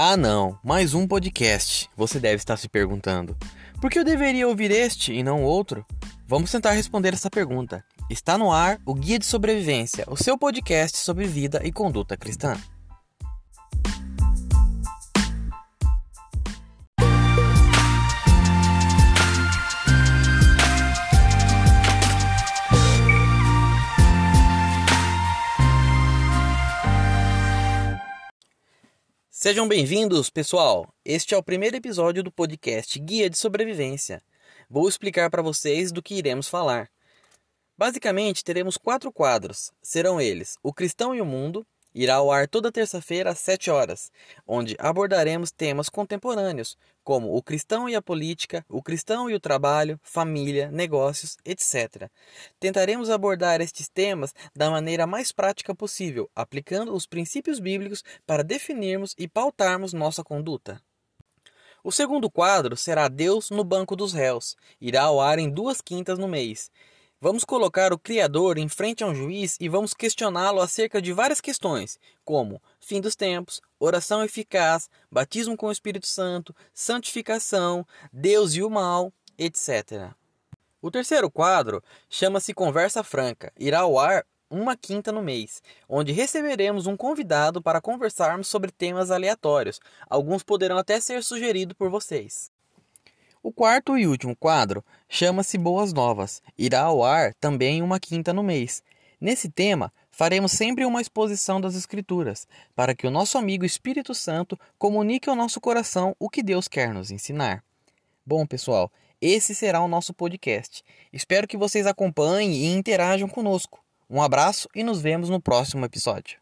Ah, não, mais um podcast. Você deve estar se perguntando: por que eu deveria ouvir este e não outro? Vamos tentar responder essa pergunta. Está no ar o Guia de Sobrevivência, o seu podcast sobre vida e conduta cristã. Sejam bem-vindos, pessoal! Este é o primeiro episódio do podcast Guia de Sobrevivência. Vou explicar para vocês do que iremos falar. Basicamente, teremos quatro quadros. Serão eles: O Cristão e o Mundo, irá ao ar toda terça-feira às 7 horas, onde abordaremos temas contemporâneos, como o cristão e a política, o cristão e o trabalho, família, negócios, etc. Tentaremos abordar estes temas da maneira mais prática possível, aplicando os princípios bíblicos para definirmos e pautarmos nossa conduta. O segundo quadro será Deus no Banco dos Réus. Irá ao ar em duas quintas no mês. Vamos colocar o Criador em frente a um juiz e vamos questioná-lo acerca de várias questões, como fim dos tempos, oração eficaz, batismo com o Espírito Santo, santificação, Deus e o mal, etc. O terceiro quadro chama-se Conversa Franca. Irá ao ar uma quinta no mês, onde receberemos um convidado para conversarmos sobre temas aleatórios. Alguns poderão até ser sugeridos por vocês. O quarto e último quadro chama-se Boas Novas. Irá ao ar também uma quinta no mês. Nesse tema, faremos sempre uma exposição das Escrituras, para que o nosso amigo Espírito Santo comunique ao nosso coração o que Deus quer nos ensinar. Bom, pessoal, esse será o nosso podcast. Espero que vocês acompanhem e interajam conosco. Um abraço e nos vemos no próximo episódio.